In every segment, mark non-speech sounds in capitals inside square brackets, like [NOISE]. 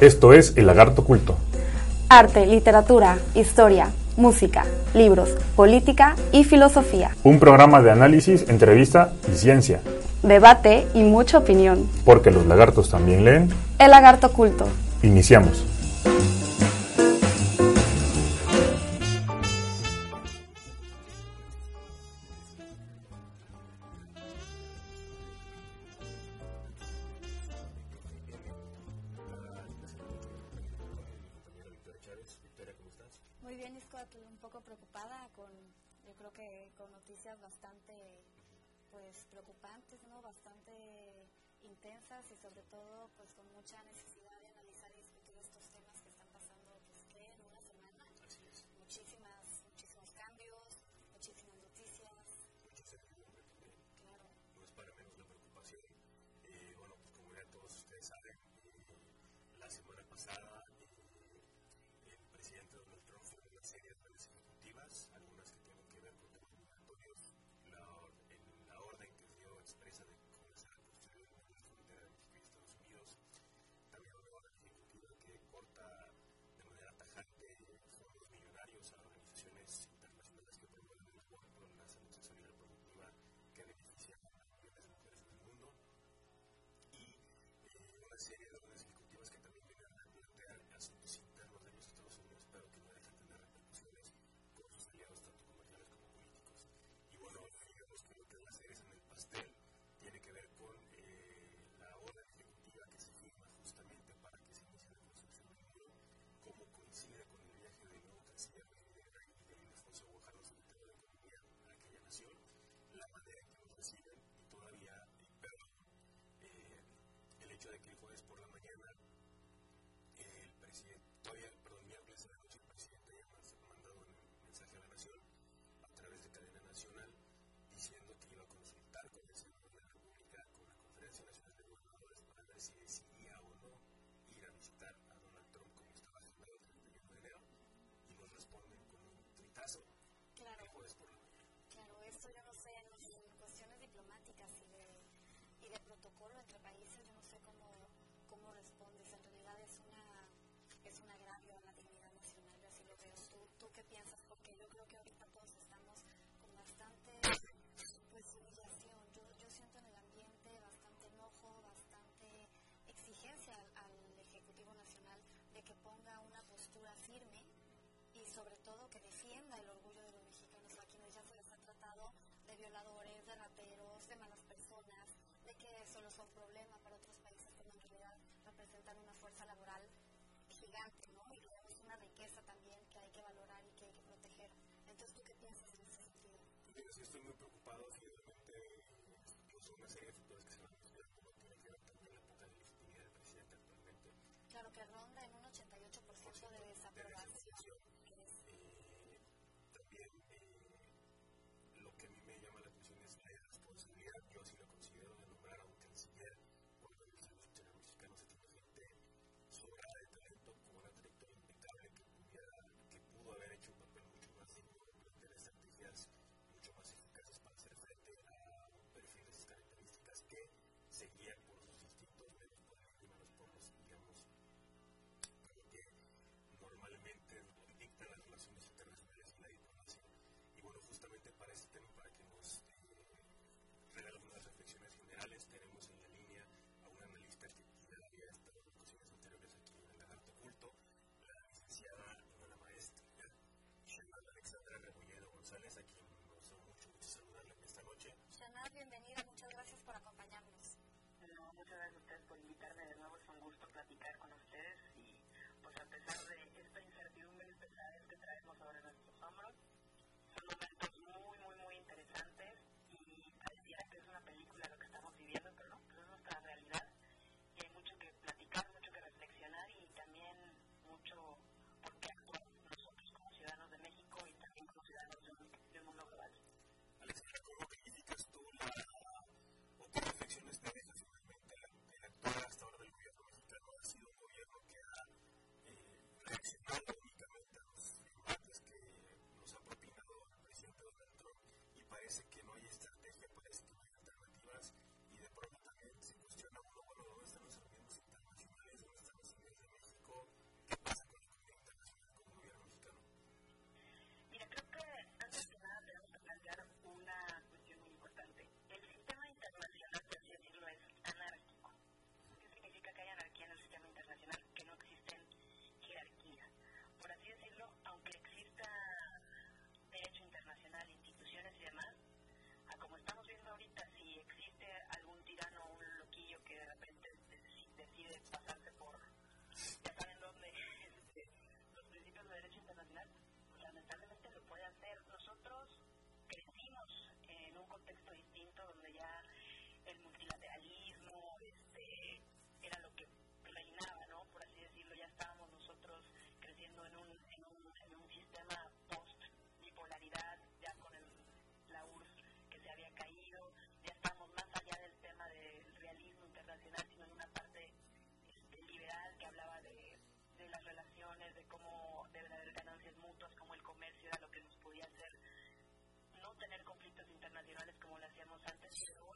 Esto es El Lagarto Culto. Arte, literatura, historia, música, libros, política y filosofía. Un programa de análisis, entrevista y ciencia. Debate y mucha opinión. Porque los lagartos también leen. El lagarto culto. Iniciamos. Protocolo entre países, yo no sé cómo, cómo respondes. En realidad es una es un agravio a la dignidad nacional, así lo veo. ¿Tú, ¿Tú qué piensas? Porque yo creo que ahorita todos estamos con bastante pues, humillación. Yo, yo siento en el ambiente bastante enojo, bastante exigencia al, al Ejecutivo Nacional de que ponga una postura firme y sobre todo que defienda el orgullo de los mexicanos a quienes ya se les ha tratado de violadores, de rateros, de malas solo son problema para otros países cuando en realidad representan una fuerza laboral gigante, ¿no? Y digamos una riqueza también que hay que valorar y que hay que proteger. Entonces, ¿tú qué piensas en ese sentido? Yo estoy muy preocupado, at the internacionales como lo hacíamos antes, pero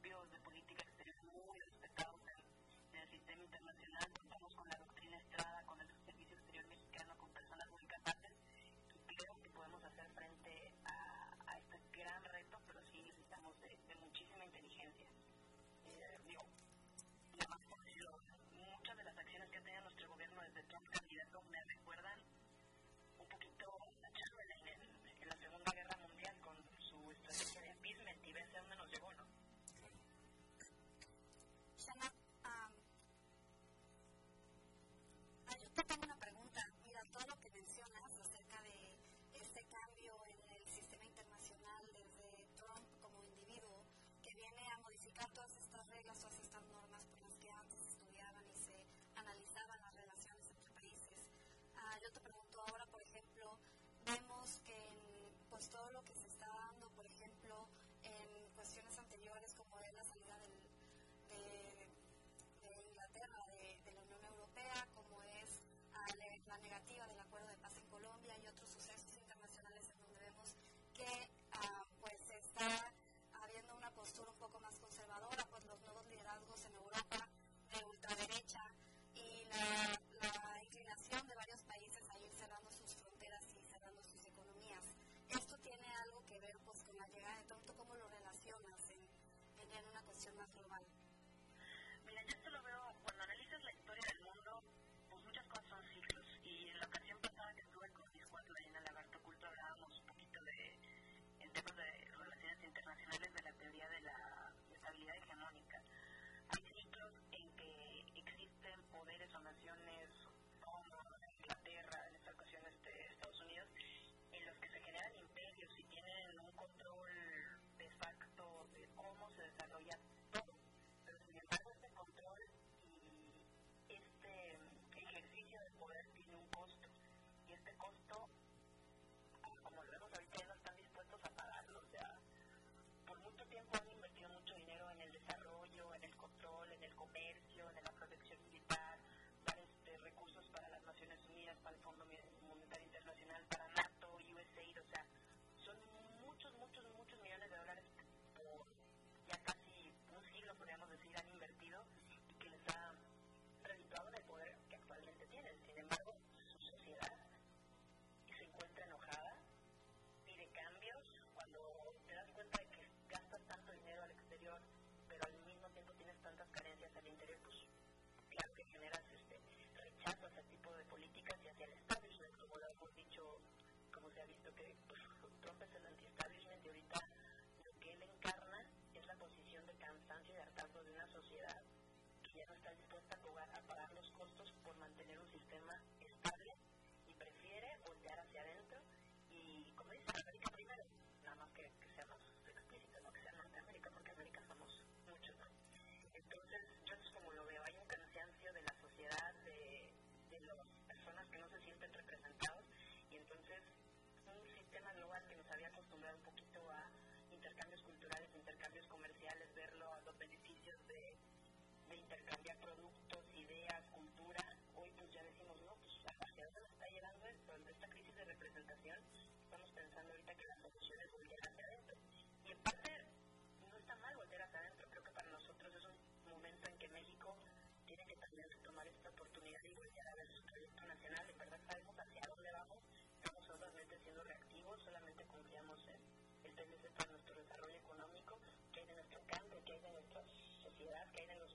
principios de política exterior muy respetados en, en el sistema internacional. Contamos con la pues todo relación a ha visto que pues, Trump es el anti-establishment y ahorita lo que él encarna es la posición de cansancio y de hartazgo de una sociedad que ya no está dispuesta a pagar los costos por mantener un sistema condiciones para nuestro desarrollo económico, que hay de nuestro campo, que hay de nuestra sociedad, que hay de los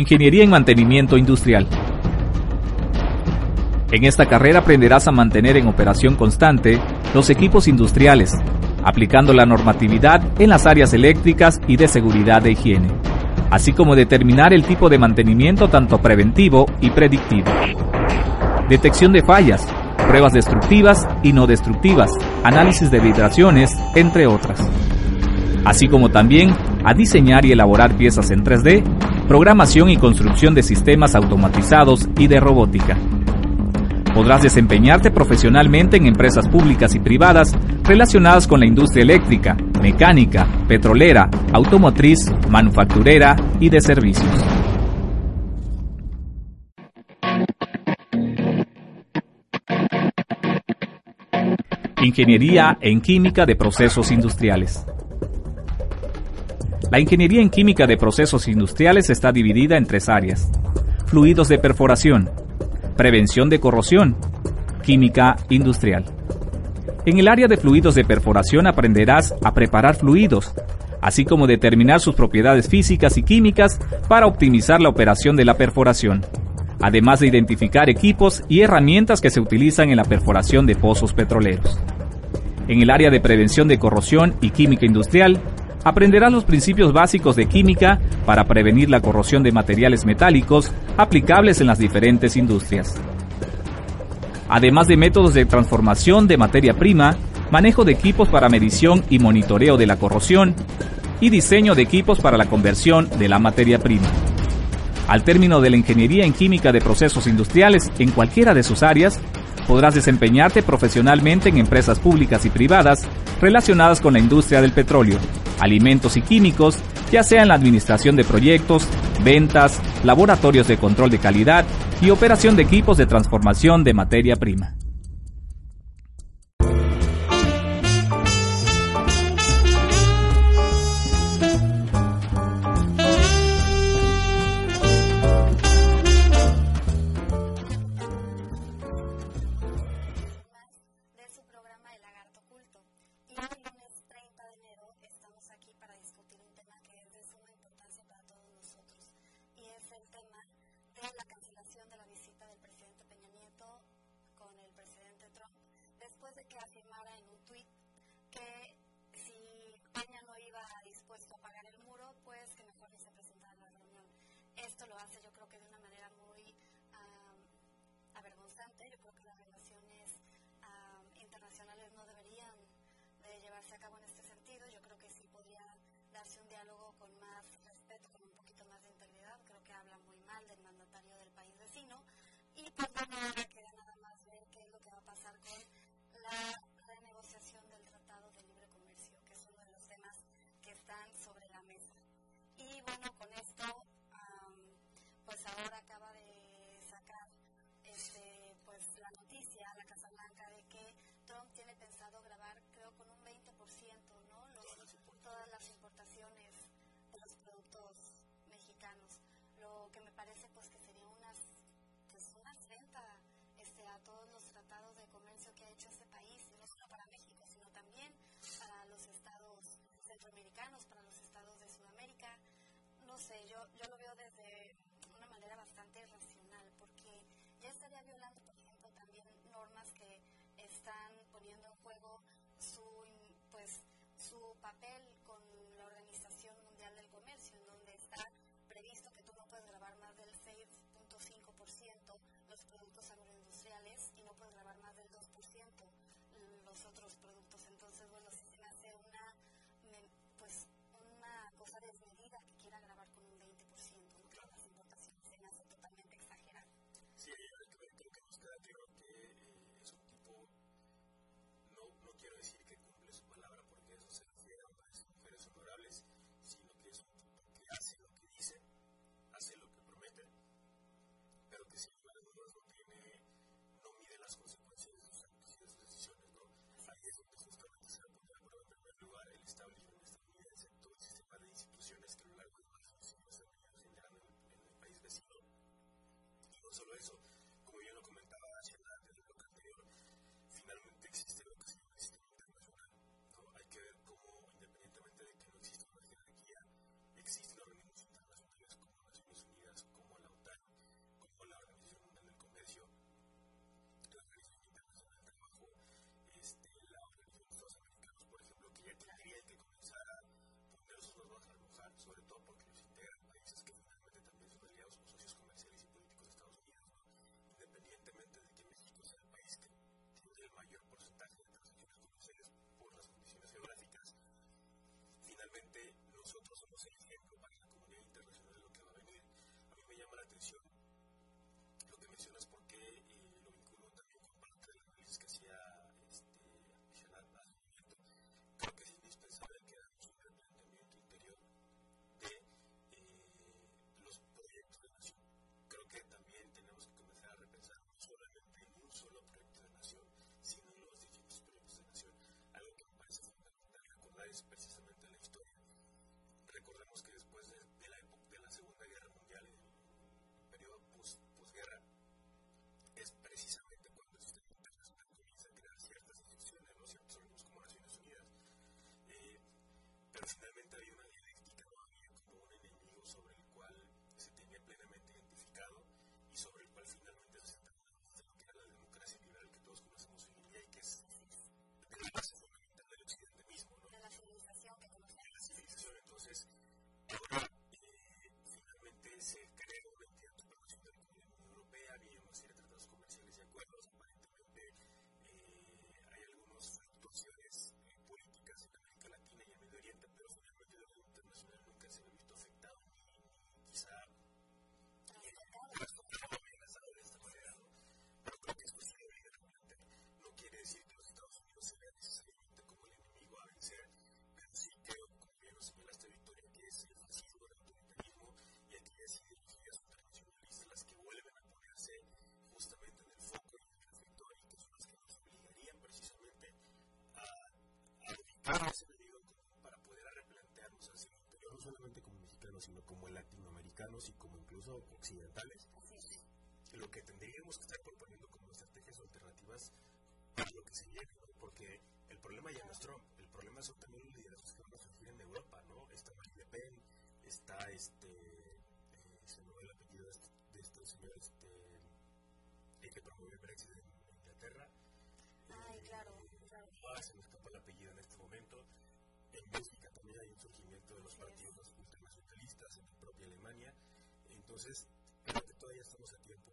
Ingeniería en Mantenimiento Industrial. En esta carrera aprenderás a mantener en operación constante los equipos industriales, aplicando la normatividad en las áreas eléctricas y de seguridad de higiene, así como determinar el tipo de mantenimiento tanto preventivo y predictivo. Detección de fallas, pruebas destructivas y no destructivas, análisis de vibraciones, entre otras. Así como también a diseñar y elaborar piezas en 3D, programación y construcción de sistemas automatizados y de robótica. Podrás desempeñarte profesionalmente en empresas públicas y privadas relacionadas con la industria eléctrica, mecánica, petrolera, automotriz, manufacturera y de servicios. Ingeniería en Química de Procesos Industriales. La ingeniería en química de procesos industriales está dividida en tres áreas. Fluidos de perforación, prevención de corrosión, química industrial. En el área de fluidos de perforación aprenderás a preparar fluidos, así como determinar sus propiedades físicas y químicas para optimizar la operación de la perforación, además de identificar equipos y herramientas que se utilizan en la perforación de pozos petroleros. En el área de prevención de corrosión y química industrial, aprenderás los principios básicos de química para prevenir la corrosión de materiales metálicos aplicables en las diferentes industrias. Además de métodos de transformación de materia prima, manejo de equipos para medición y monitoreo de la corrosión y diseño de equipos para la conversión de la materia prima. Al término de la ingeniería en química de procesos industriales en cualquiera de sus áreas, podrás desempeñarte profesionalmente en empresas públicas y privadas relacionadas con la industria del petróleo, alimentos y químicos, ya sea en la administración de proyectos, ventas, laboratorios de control de calidad y operación de equipos de transformación de materia prima. sé, yo, yo lo veo desde una manera bastante racional, porque ya estaría violando, por ejemplo, también normas que están poniendo en juego su, pues, su papel con la Organización Mundial del Comercio, en donde está previsto que tú no puedes grabar más del 6.5% los productos agroindustriales y no puedes grabar más del 2% los otros productos. Entonces, bueno, ese para poder replantearnos hacia el no solamente como mexicanos, sino como latinoamericanos y como incluso occidentales. Lo que tendríamos que estar proponiendo como estrategias alternativas para lo que se llegue, ¿no? porque el problema ya no es Trump, el problema son también los liderazgos que van a surgir en Europa, ¿no? Está Marie Le Pen, está este, eh, se me va el apellido este, de este, señor, este, el que promueve Brexit en Inglaterra. Ay, claro. Ah, se me escapa el apellido en este momento. En Bélgica también hay un surgimiento de los partidos ultranacionalistas, en la propia Alemania. Entonces, creo que todavía estamos a tiempo.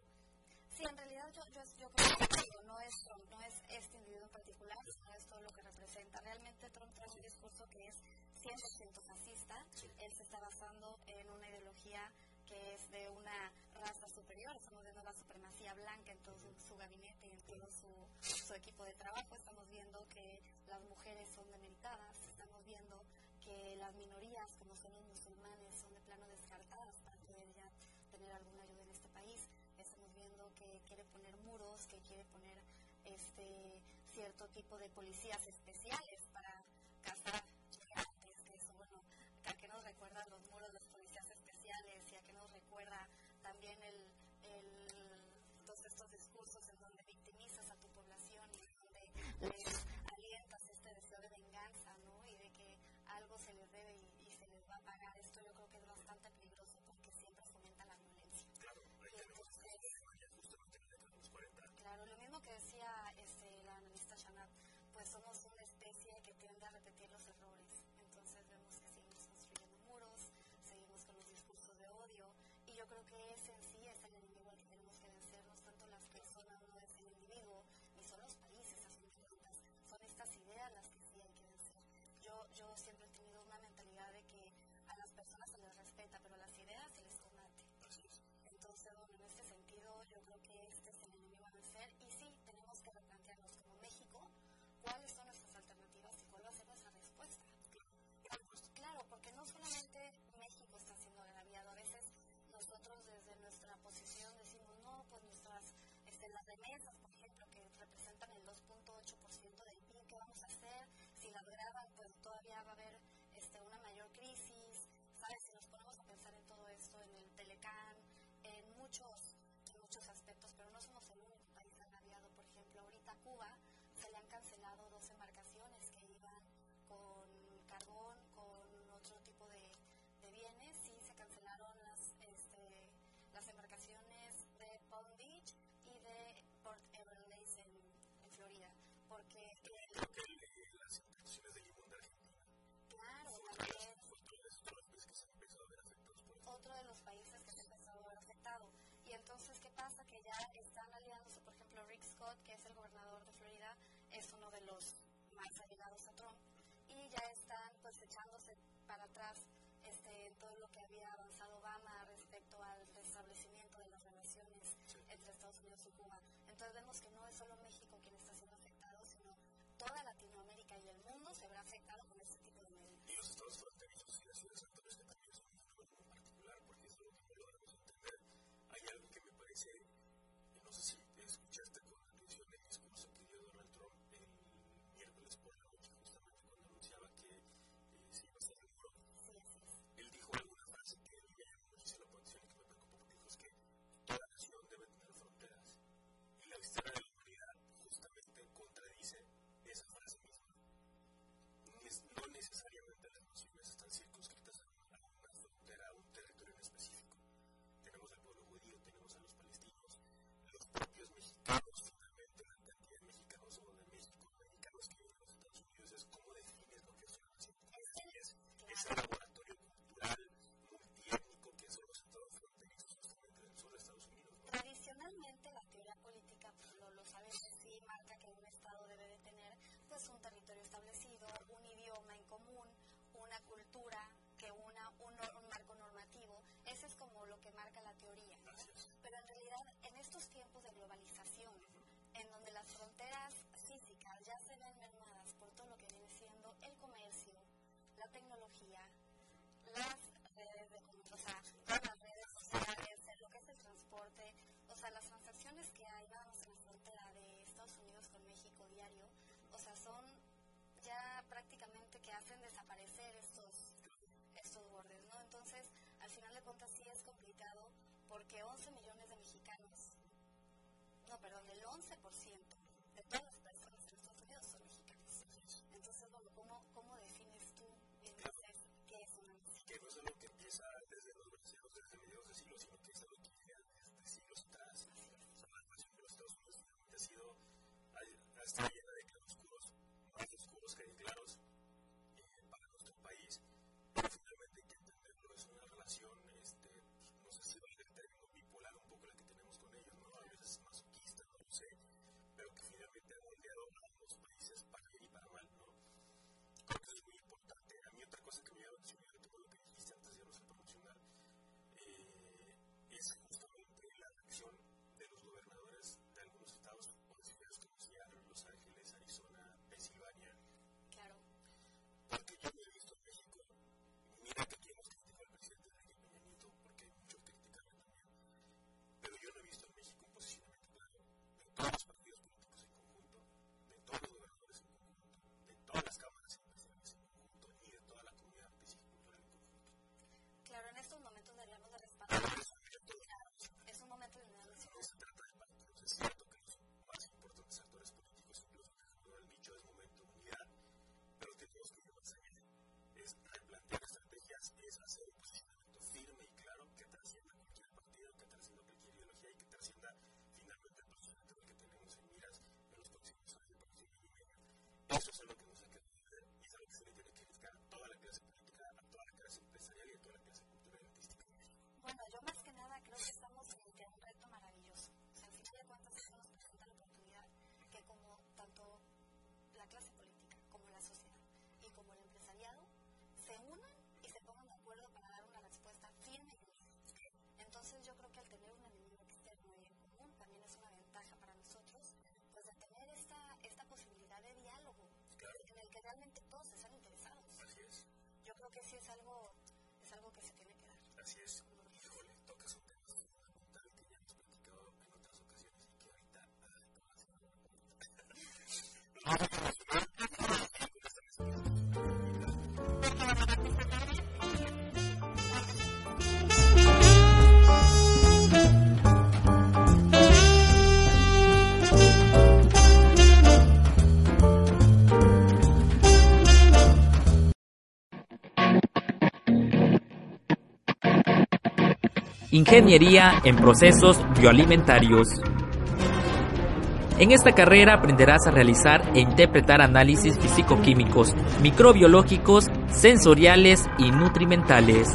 Sí, en realidad yo, yo, yo creo que no es Trump, no es este individuo en particular, sino es todo lo que representa. Realmente Trump trae un discurso que es 100% fascista. Él se está basando en una ideología que es de una superior. Estamos viendo la supremacía blanca en todo su, gabinete y en todo su, su equipo de trabajo. Estamos viendo que las mujeres son demeritadas. Estamos viendo que las minorías, como son los musulmanes, son de plano descartadas para poder ya tener alguna ayuda en este país. Estamos viendo que quiere poner muros, que quiere poner este cierto tipo de policías especiales les alientas este deseo de venganza, ¿no? Y de que algo se les debe y, y se les va a pagar. Esto yo creo que es bastante peligroso porque siempre fomenta la violencia. Claro, ahí Y tenemos entonces, ya justamente en la década de los 40. Claro, lo mismo que decía este, la analista Shanat, pues somos Scott, que es el gobernador de Florida, es uno de los más allegados a Trump, y ya están pues echándose para atrás este, en todo lo que había avanzado Obama respecto al restablecimiento de las relaciones entre Estados Unidos y Cuba. Entonces vemos que no es solo México tecnología, las redes de o sea, todas las redes sociales, lo que es el transporte, o sea, las transacciones que hay, nada más en la frontera de Estados Unidos con México diario, o sea, son ya prácticamente que hacen desaparecer estos, estos bordes, ¿no? Entonces, al final de cuentas sí es complicado porque 11 millones de mexicanos, no, perdón, el 11% Ingeniería en Procesos Bioalimentarios. En esta carrera aprenderás a realizar e interpretar análisis físico-químicos, microbiológicos, sensoriales y nutrimentales.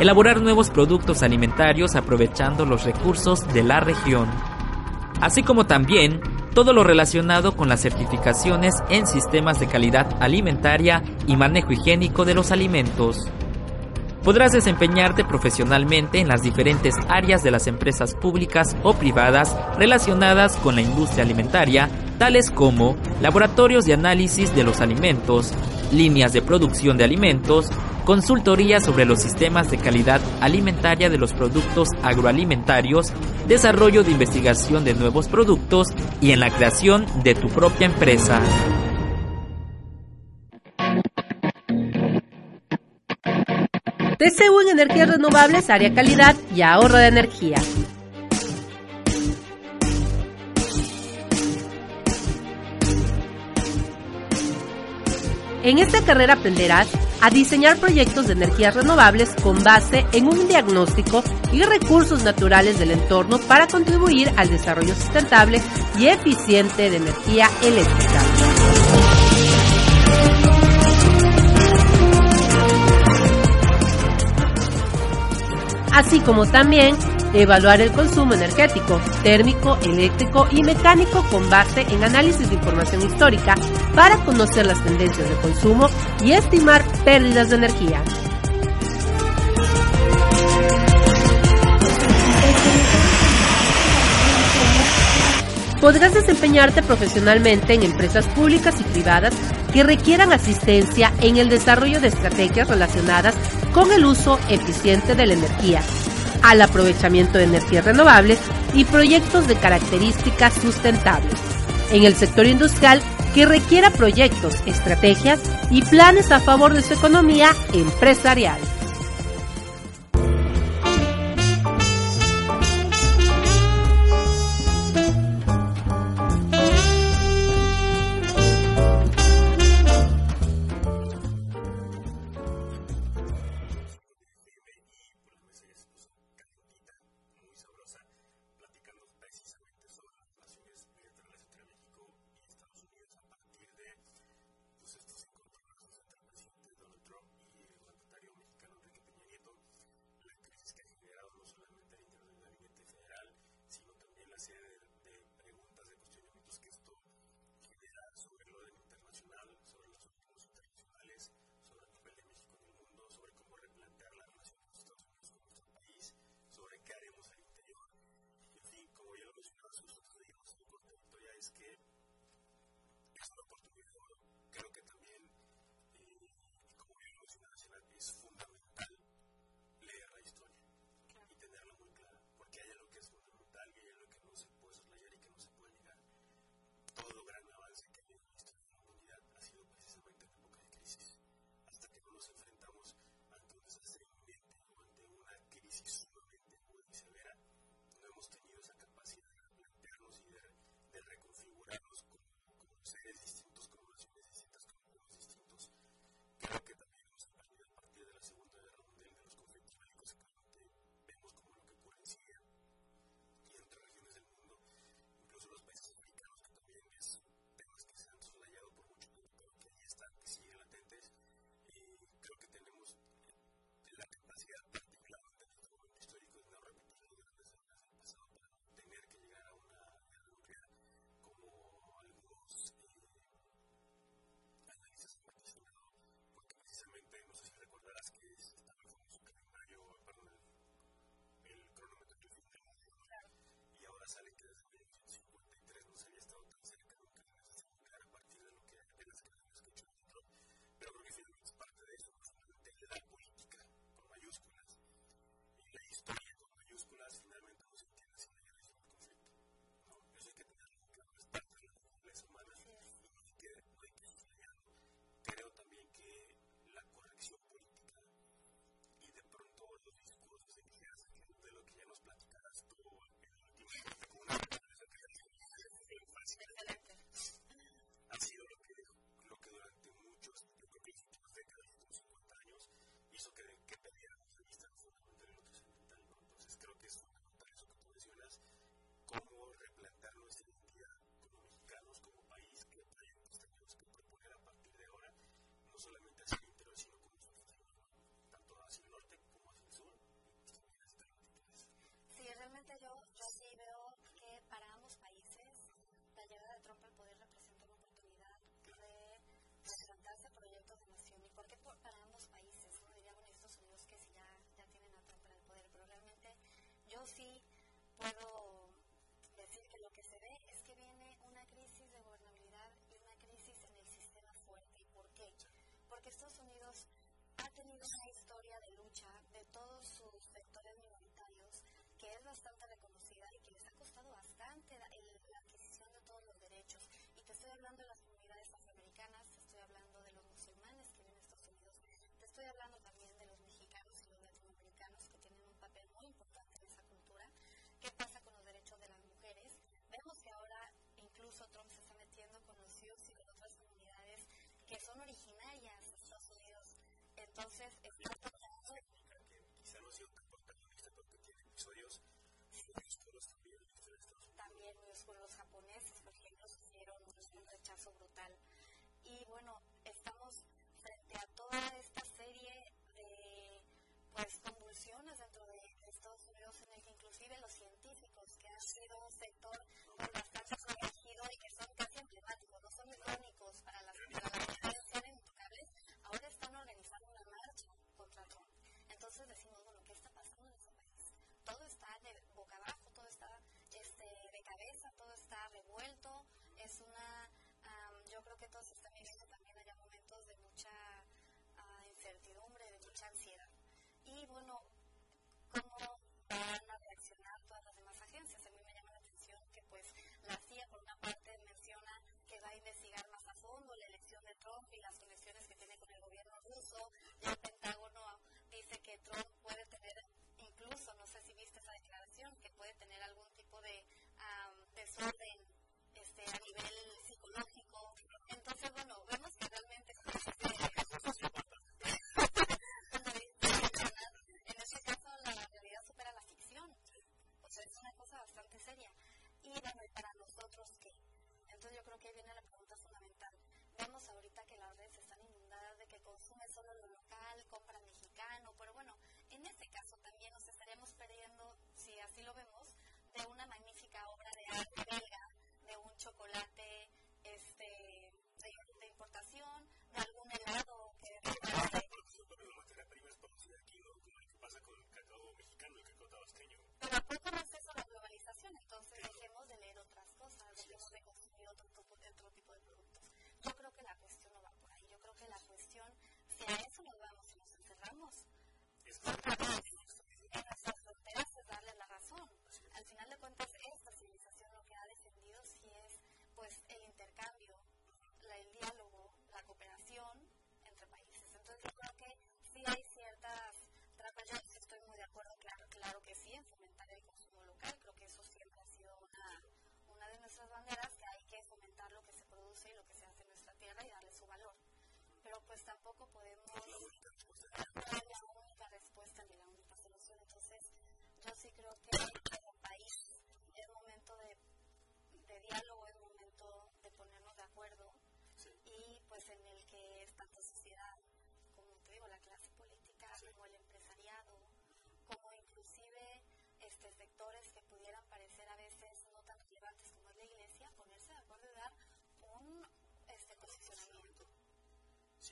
Elaborar nuevos productos alimentarios aprovechando los recursos de la región. Así como también todo lo relacionado con las certificaciones en sistemas de calidad alimentaria y manejo higiénico de los alimentos podrás desempeñarte profesionalmente en las diferentes áreas de las empresas públicas o privadas relacionadas con la industria alimentaria, tales como laboratorios de análisis de los alimentos, líneas de producción de alimentos, consultoría sobre los sistemas de calidad alimentaria de los productos agroalimentarios, desarrollo de investigación de nuevos productos y en la creación de tu propia empresa. TCU en energías renovables, área calidad y ahorro de energía. En esta carrera aprenderás a diseñar proyectos de energías renovables con base en un diagnóstico y recursos naturales del entorno para contribuir al desarrollo sustentable y eficiente de energía eléctrica. así como también evaluar el consumo energético, térmico, eléctrico y mecánico con base en análisis de información histórica para conocer las tendencias de consumo y estimar pérdidas de energía. podrás desempeñarte profesionalmente en empresas públicas y privadas que requieran asistencia en el desarrollo de estrategias relacionadas con el uso eficiente de la energía, al aprovechamiento de energías renovables y proyectos de características sustentables. En el sector industrial que requiera proyectos, estrategias y planes a favor de su economía empresarial. Puedo decir que lo que se ve es que viene una crisis de gobernabilidad y una crisis en el sistema fuerte. ¿Y por qué? Porque Estados Unidos ha tenido una historia de lucha de todos sus sectores minoritarios que es bastante reconocida y que les ha costado bastante la, el, la adquisición de todos los derechos. Y te estoy hablando de las comunidades afroamericanas, te estoy hablando de los musulmanes que viven en Estados Unidos, te estoy hablando también de los mexicanos y los latinoamericanos que tienen un papel muy importante en esa cultura. ¿Qué pasa con los derechos de las mujeres? Vemos que ahora Trump se está metiendo con los Sioux y con otras comunidades que son originarias de Estados Unidos. Entonces, está quizá no ha sido tan protagonista porque tiene episodios muy oscuros también en la de Estados Unidos. también muy oscuros. Los japoneses, por ejemplo, sufrieron un rechazo brutal. Y bueno, estamos frente a toda esta serie de pues convulsiones dentro de Estados Unidos en el que inclusive los científicos que han sido un sector ansiedad. Y bueno, ¿cómo van a reaccionar todas las demás agencias? A mí me llama la atención que pues la CIA por una parte menciona que va a investigar más a fondo la elección de Trump y las conexiones que tiene con el gobierno ruso. Ya Entonces yo creo que ahí viene la pregunta fundamental. Vemos ahorita que las redes están inundadas de que consume solo lo local, compra mexicano, pero bueno, en este caso también nos estaríamos perdiendo, si así lo vemos,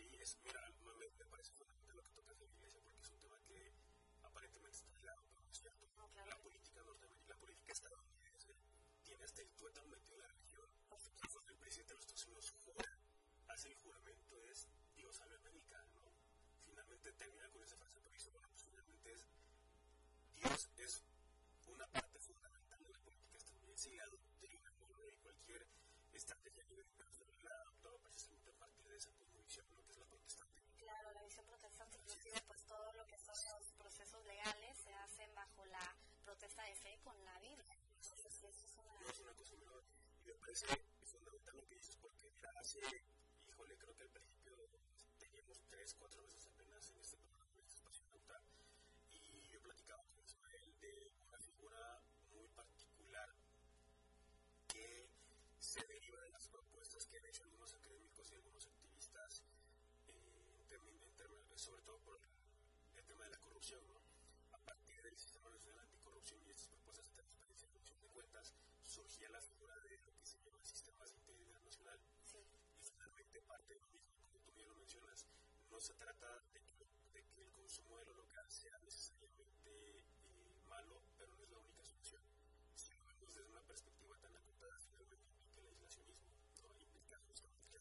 Sí, es, mira, me, me parece fundamental lo que tocas de la iglesia porque es un tema que aparentemente está aislado, pero no es cierto. No, claro. La política norteamericana, la política estadounidense tiene hasta el tuétano metido en la religión. Cuando el presidente de los Estados Unidos jura, hace el juramento, es Dios salve América, ¿no? Finalmente termina con esa frase, pero dice, bueno, pues finalmente es Dios es una parte fundamental de la política estadounidense y la doctrina de cualquier estrategia a nivel internacional la adoptaba precisamente a partir de esa convicción, lo que es la protestante. Claro, la visión protestante, inclusive pues todo lo que son los procesos legales se hacen bajo la protesta de fe con la Biblia. Entonces, sí, eso es una... No es una cosa menor. Y me parece fundamental lo que dices, porque mira, hace, híjole, creo que al principio teníamos tres, cuatro veces apenas en este programa, este espacio y yo platicaba con Ismael de una figura muy particular que se deriva de las propuestas que han hecho algunos académicos y algunos activistas, eh, sobre todo por el tema de la corrupción, se trata de que, el consumo de lo local sea necesariamente eh, malo, pero no es la única solución. Si lo vemos desde una perspectiva tan acotada, finalmente implica el aislacionismo, ¿no? implica justamente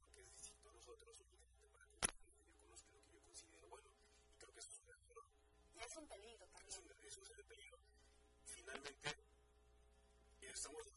lo que es distinto nosotros únicamente para que lo que yo conozco, lo que yo considero bueno. Y creo que eso es un error. Y es un peligro también. Es un, es un peligro. Finalmente, estamos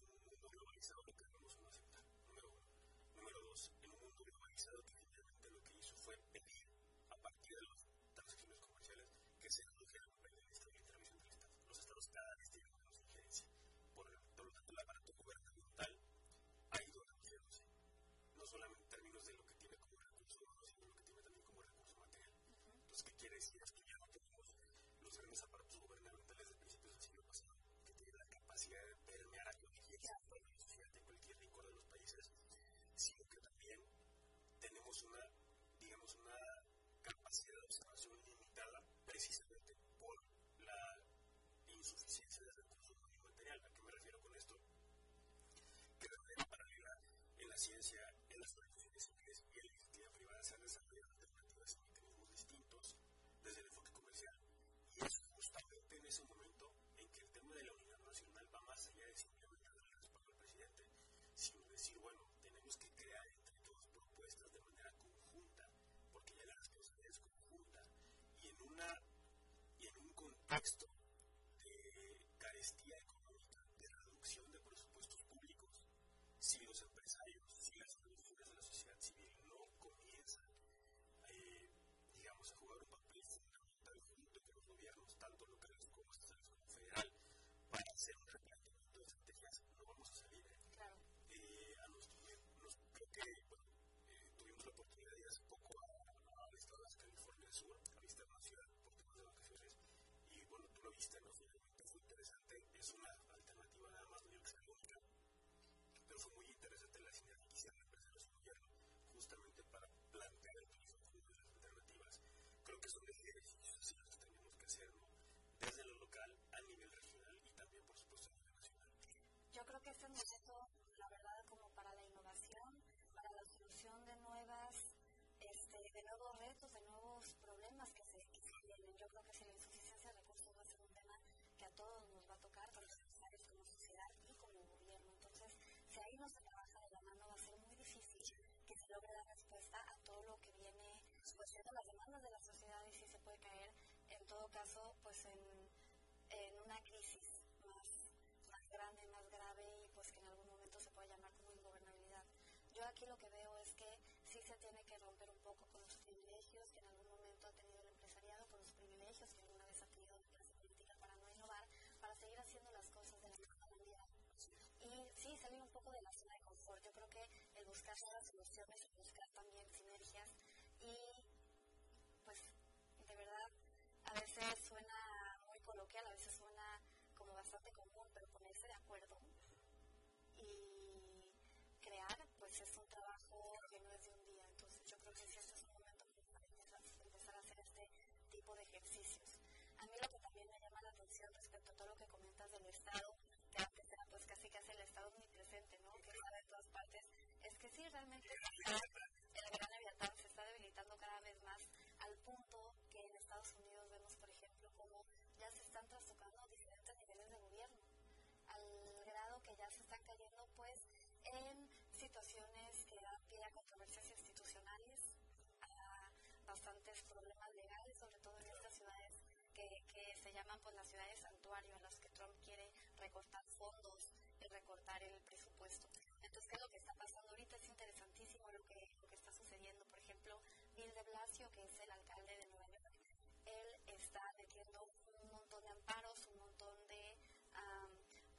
ciencia, en las organizaciones civiles y en la iniciativa privada se han desarrollado alternativas y mecanismos distintos desde el enfoque comercial. Y es justamente en ese momento en que el tema de la unidad nacional va más allá de simplemente darle respaldo al presidente, sino decir, bueno, tenemos que crear entre todos propuestas de manera conjunta, porque ya la responsabilidad es conjunta, y en, una, y en un contexto muy interesante la sinergia empresarios y gobierno justamente para plantear el turismo de las alternativas. Creo que son ejercicios que tenemos que hacer ¿no? desde lo local a nivel regional y también, por supuesto, a nivel nacional. Yo creo que este es un momento, la verdad, como para la innovación, para la solución de nuevas, este, de nuevos retos, de nuevos problemas que se, que vienen. Yo creo que si la insuficiencia de recursos va a ser un tema que a todos nos va a tocar, no se trabaja de la mano, va a ser muy difícil que se logre dar respuesta a todo lo que viene, pues siendo las demandas de la sociedad y si se puede caer, en todo caso, pues en, en una crisis más más grande, más grave y pues que en algún momento se puede llamar como ingobernabilidad. Yo aquí lo que veo es que sí se tiene que romper un poco con los privilegios que en algún momento ha tenido el empresariado, con los privilegios que alguna vez ha tenido la clase política para no innovar, para seguir haciendo las cosas de la misma manera. Y sí, salir un poco de la zona de confort. Yo creo que el buscar nuevas soluciones, buscar también sinergias y pues de verdad a veces suena muy coloquial, a veces suena como bastante común, pero ponerse de acuerdo y crear, pues es un trabajo que no es de un día. Entonces yo creo que sí, este es un momento para empezar a hacer este tipo de ejercicios. A mí lo que también me llama la atención respecto a todo lo que comentas del Estado, que antes era pues casi casi el Estado omnipresente, ¿no? Que está en todas partes, es que sí, realmente el gran Leviatán se está debilitando cada vez más al punto que en Estados Unidos vemos, por ejemplo, como ya se están trastocando diferentes niveles de gobierno, al grado que ya se están cayendo pues en situaciones que dan pie a controversias institucionales, a bastantes problemas legales, sobre todo en estas ciudades que, que se llaman pues las ciudades santuario, en las que Trump quiere recortar fondos y recortar el presupuesto. Entonces, ¿qué es lo que está pasando ahorita? Es interesantísimo lo que, lo que está sucediendo. Por ejemplo, Bill de Blasio, que es el alcalde de Nueva York, él está metiendo un montón de amparos, un montón de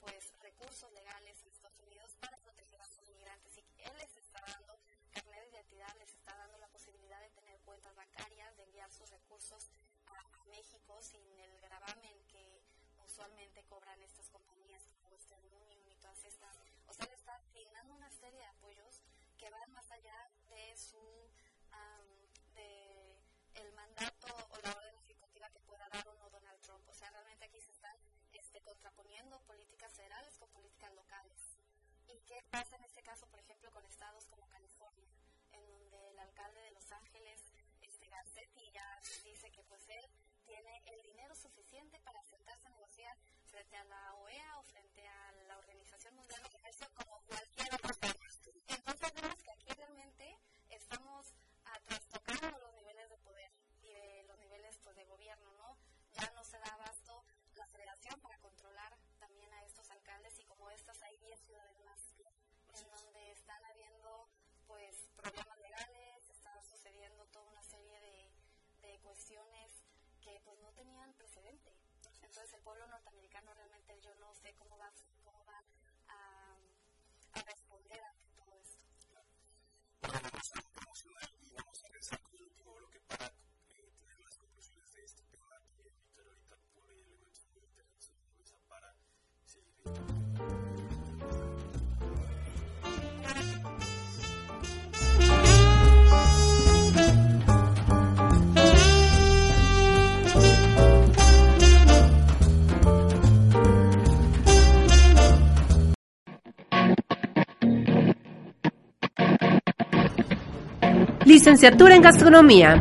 pues recursos legales en Estados Unidos para proteger a sus migrantes y él les está dando carnet de identidad, les está dando la posibilidad de tener cuentas bancarias, de enviar sus recursos a, a México sin el gravamen que usualmente cobran estas compañías como Western Union y todas estas. Una serie de apoyos que van más allá de su um, de el mandato o la orden ejecutiva que pueda dar o no Donald Trump. O sea, realmente aquí se están este, contraponiendo políticas federales con políticas locales. ¿Y qué pasa en este caso, por ejemplo, con estados como California, en donde el alcalde de Los Ángeles, este Garcetti, ya dice que pues él tiene el dinero suficiente para sentarse a negociar frente a la OEA o frente tenían precedente. Entonces el pueblo norteamericano realmente yo no sé cómo va Licenciatura en Gastronomía.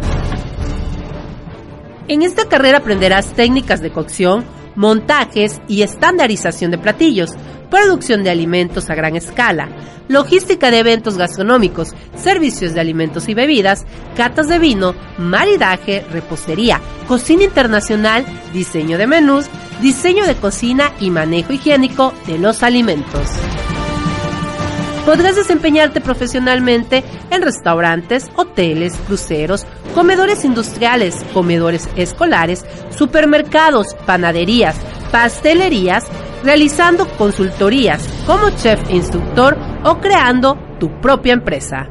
En esta carrera aprenderás técnicas de cocción, montajes y estandarización de platillos, producción de alimentos a gran escala, logística de eventos gastronómicos, servicios de alimentos y bebidas, catas de vino, maridaje, repostería, cocina internacional, diseño de menús, diseño de cocina y manejo higiénico de los alimentos podrás desempeñarte profesionalmente en restaurantes, hoteles, cruceros, comedores industriales, comedores escolares, supermercados, panaderías, pastelerías, realizando consultorías como chef instructor o creando tu propia empresa.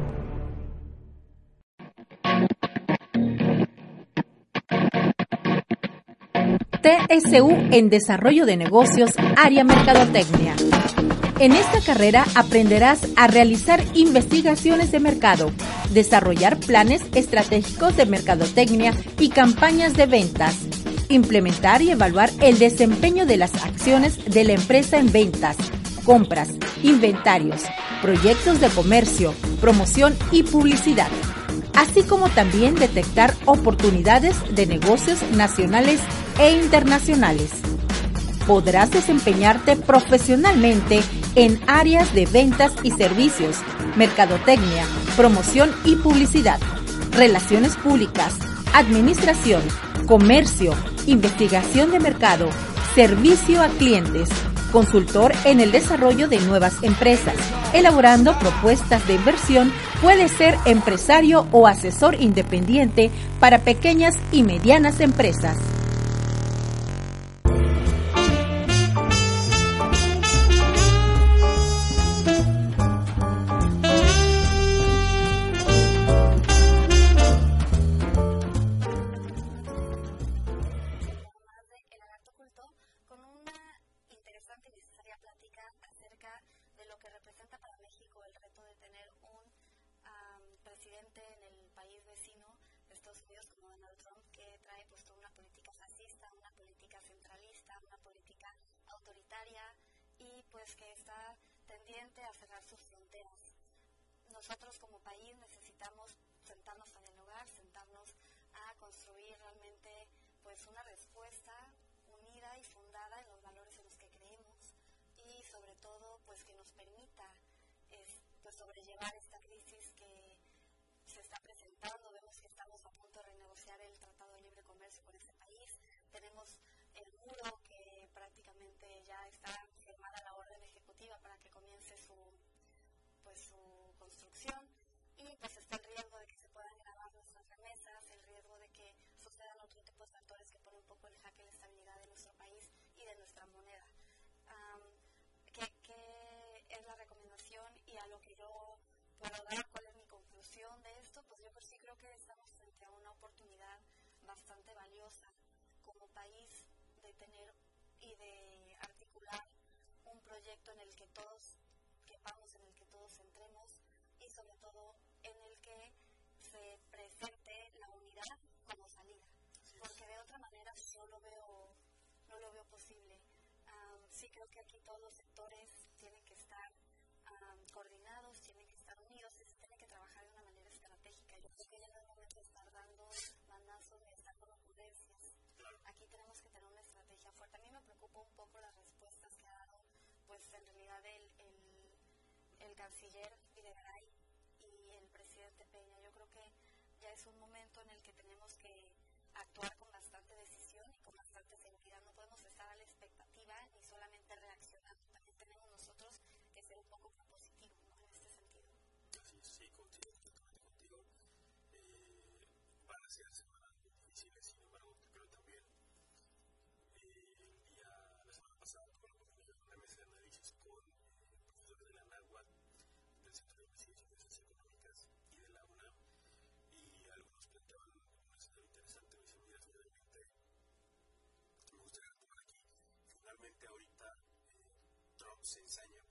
TSU en Desarrollo de Negocios, Área Mercadotecnia. En esta carrera aprenderás a realizar investigaciones de mercado, desarrollar planes estratégicos de mercadotecnia y campañas de ventas, implementar y evaluar el desempeño de las acciones de la empresa en ventas, compras, inventarios, proyectos de comercio, promoción y publicidad, así como también detectar oportunidades de negocios nacionales e internacionales. Podrás desempeñarte profesionalmente en áreas de ventas y servicios, mercadotecnia, promoción y publicidad, relaciones públicas, administración, comercio, investigación de mercado, servicio a clientes, consultor en el desarrollo de nuevas empresas, elaborando propuestas de inversión, puede ser empresario o asesor independiente para pequeñas y medianas empresas. Sobrellevar esta crisis que se está presentando. Vemos que estamos a punto de renegociar el Tratado de Libre Comercio con este país. Tenemos el muro que prácticamente ya está firmada la orden ejecutiva para que comience su pues su construcción y pues está el riesgo de que se puedan grabar nuestras remesas, el riesgo de que sucedan otro tipo de factores que ponen un poco en jaque la estabilidad de nuestro país y de nuestra moneda. Am, ¿qué, qué es la recomendación y a lo que yo puedo dar? ¿Cuál es mi conclusión de esto? Pues yo pues sí creo que estamos frente a una oportunidad bastante valiosa como país de tener y de articular un proyecto en el que todos quepamos, en el que todos entremos y sobre todo en el que se presente la unidad como salida. Porque de otra manera yo lo veo, no lo veo posible. Am, sí creo que aquí todos los sectores tienen que estar am, coordinados, tienen que estar unidos y se tiene que trabajar de una manera estratégica. Yo creo que ya no es momento de estar dando mandazos ni estar con ocurrencias. Aquí tenemos que tener una estrategia fuerte. A mí me preocupa un poco las respuestas que ha dado, pues en realidad el, el, el canciller Videgaray y el presidente Peña. Yo creo que ya es un momento en el que tenemos que actuar con ahorita eh, Trump se ensaña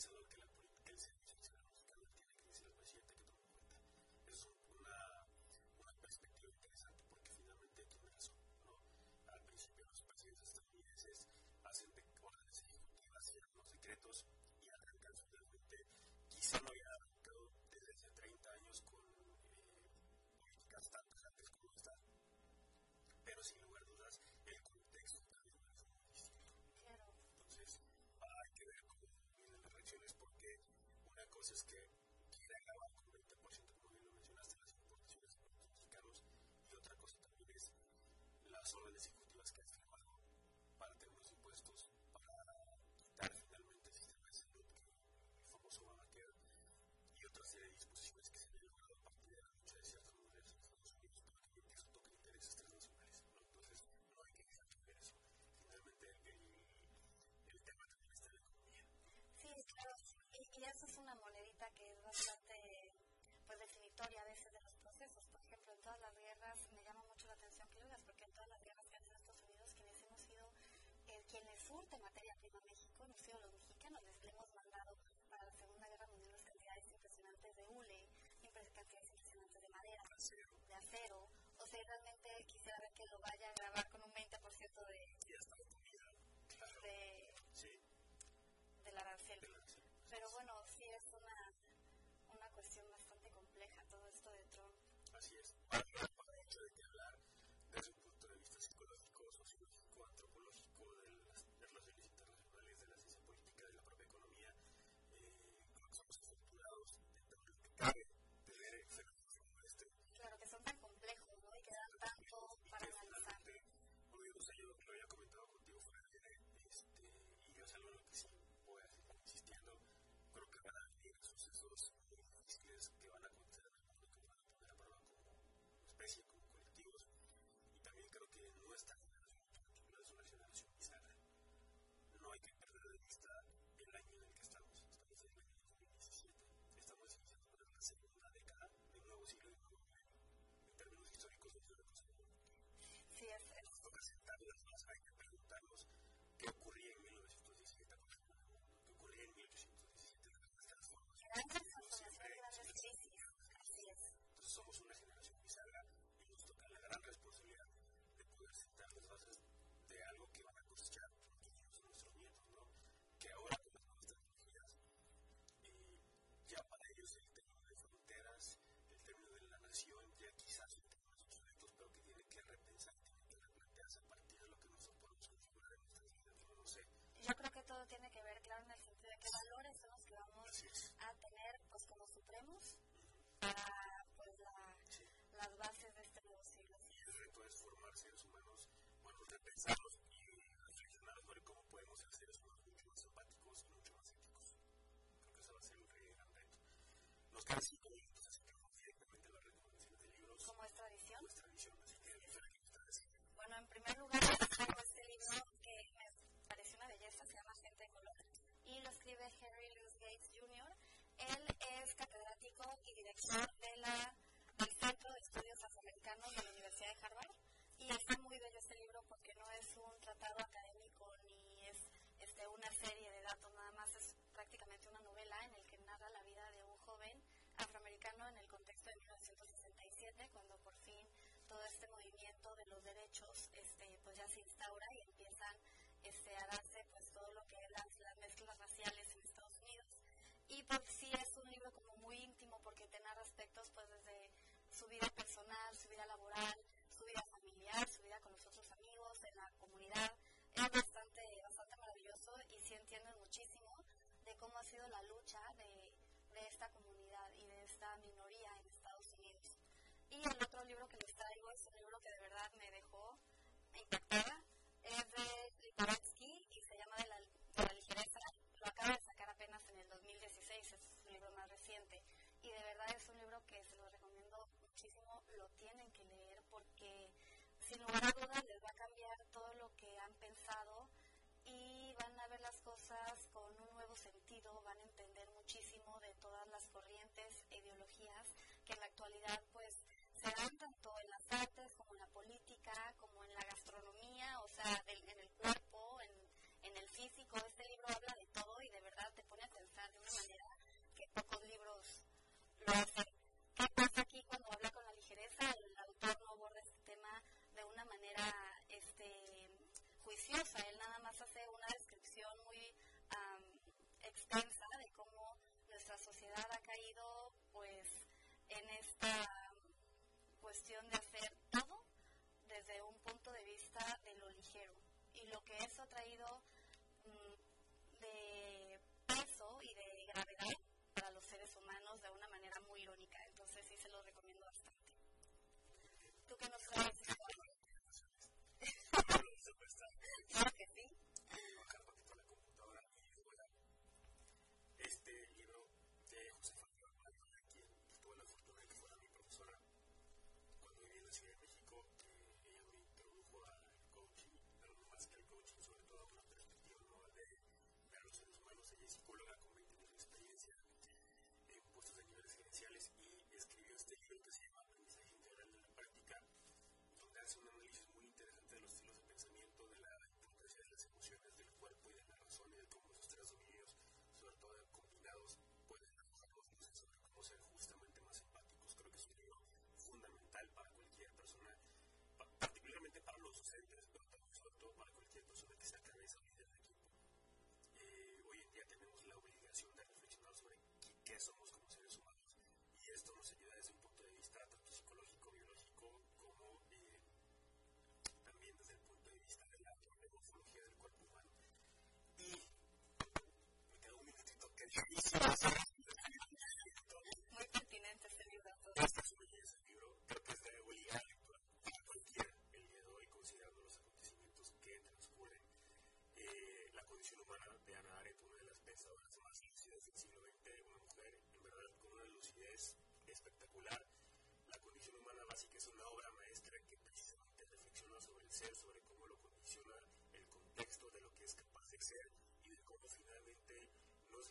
y eso lo que la política del servicio nacional mexicano tiene que decir al presidente que tome en cuenta. Es una, una perspectiva interesante porque finalmente tiene razón. ¿no? Al principio los presidentes estadounidenses hacen de órdenes ejecutivas, cierran los decretos y arrancan finalmente, quizá no haya arrancado desde hace 30 años con eh, políticas tan tajantes como esta, pero sin lugar una cosa es que una monedita que es bastante pues definitoria a veces de los procesos. Por ejemplo, en todas las guerras me llama mucho la atención que digas, porque en todas las guerras que hacen Estados Unidos, quienes hemos sido eh, quienes surte materia prima a México, hemos sido los mexicanos, les hemos mandado para la Segunda Guerra Mundial unas cantidades impresionantes de hule, cantidades impresionantes de madera, de acero. O sea, realmente quisiera ver que lo vaya a grabar con un 20% de, Y hasta la comida, claro. de, Sí, del arancel. de la acción. Pero bueno, Vamos directamente las recomendaciones de libros. Como es tradición. Así que ¿qué nos traes? Bueno, en primer lugar, traigo este libro que me pareció una belleza, se llama Gente de Color, y lo escribe Henry Louis Gates Jr. Él es catedrático y director de la, del Centro de Estudios Afroamericanos de la Universidad de Harvard, y está muy bello este libro porque no es un tratado académico ni es este, una serie de datos, nada más es prácticamente una novela en el afroamericano en el contexto de 1967, cuando por fin todo este movimiento de los derechos este, pues ya se instaura y empiezan este, a darse pues todo lo que es las, las mezclas raciales en Estados Unidos. Y pues sí es un libro como muy íntimo porque tiene aspectos pues desde su vida personal, su vida laboral, su vida familiar, su vida con los otros amigos, en la comunidad. Es bastante, bastante maravilloso y sí entienden muchísimo de cómo ha sido la lucha de de esta comunidad y de esta minoría en Estados Unidos. Y el otro libro que les traigo es un libro que de verdad me dejó impactada, es de Lipovetsky y se llama de la, de la ligereza. Lo acaba de sacar apenas en el 2016, es un libro más reciente. Y de verdad es un libro que se lo recomiendo muchísimo, lo tienen que leer porque sin lugar a dudas les va a cambiar todo lo que han pensado y van a ver las cosas con un nuevo sentido, van a entender corrientes e ideologías que en la actualidad pues se dan tanto en las artes como en la política, como en la gastronomía, o sea, del- en el cuerpo, en, en el físico. Este libro habla de todo y de verdad te pone a pensar de una manera que pocos libros lo hacen. ¿Qué pasa aquí cuando habla con la ligereza? El autor no aborda este tema de una manera este, juiciosa. Él nada más hace una descripción muy am, extensa de cómo nuestra sociedad ha caído pues en esta cuestión de hacer todo desde un punto de vista de lo ligero y lo que eso ha traído mm, de peso y de gravedad para los seres humanos de una manera muy irónica. Entonces sí se lo recomiendo bastante. ¿Tú qué nos traes? [LAUGHS] claro que sí. Somos como seres humanos. Y esto nos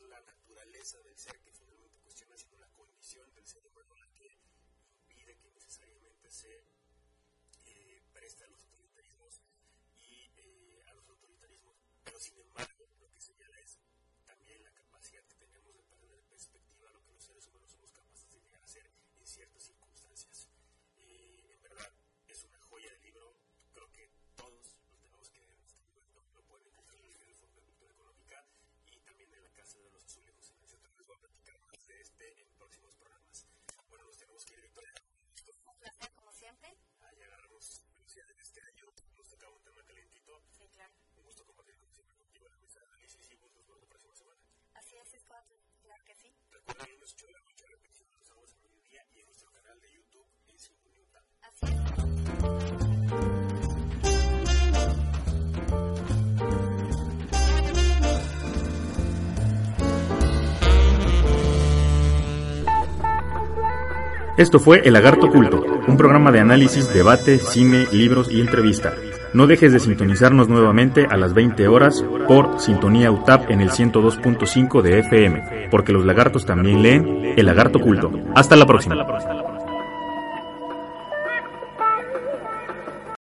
la naturaleza del ser que finalmente cuestiona, sino la condición del ser humano la que impide que necesariamente se eh, preste a los autoritarismos y eh, a los autoritarismos. Pero sin embargo, Esto fue El Lagarto Culto, un programa de análisis, debate, cine, libros y entrevista. No dejes de sintonizarnos nuevamente a las 20 horas por Sintonía UTAP en el 102.5 de FM, porque los lagartos también leen El Lagarto Culto. Hasta la próxima.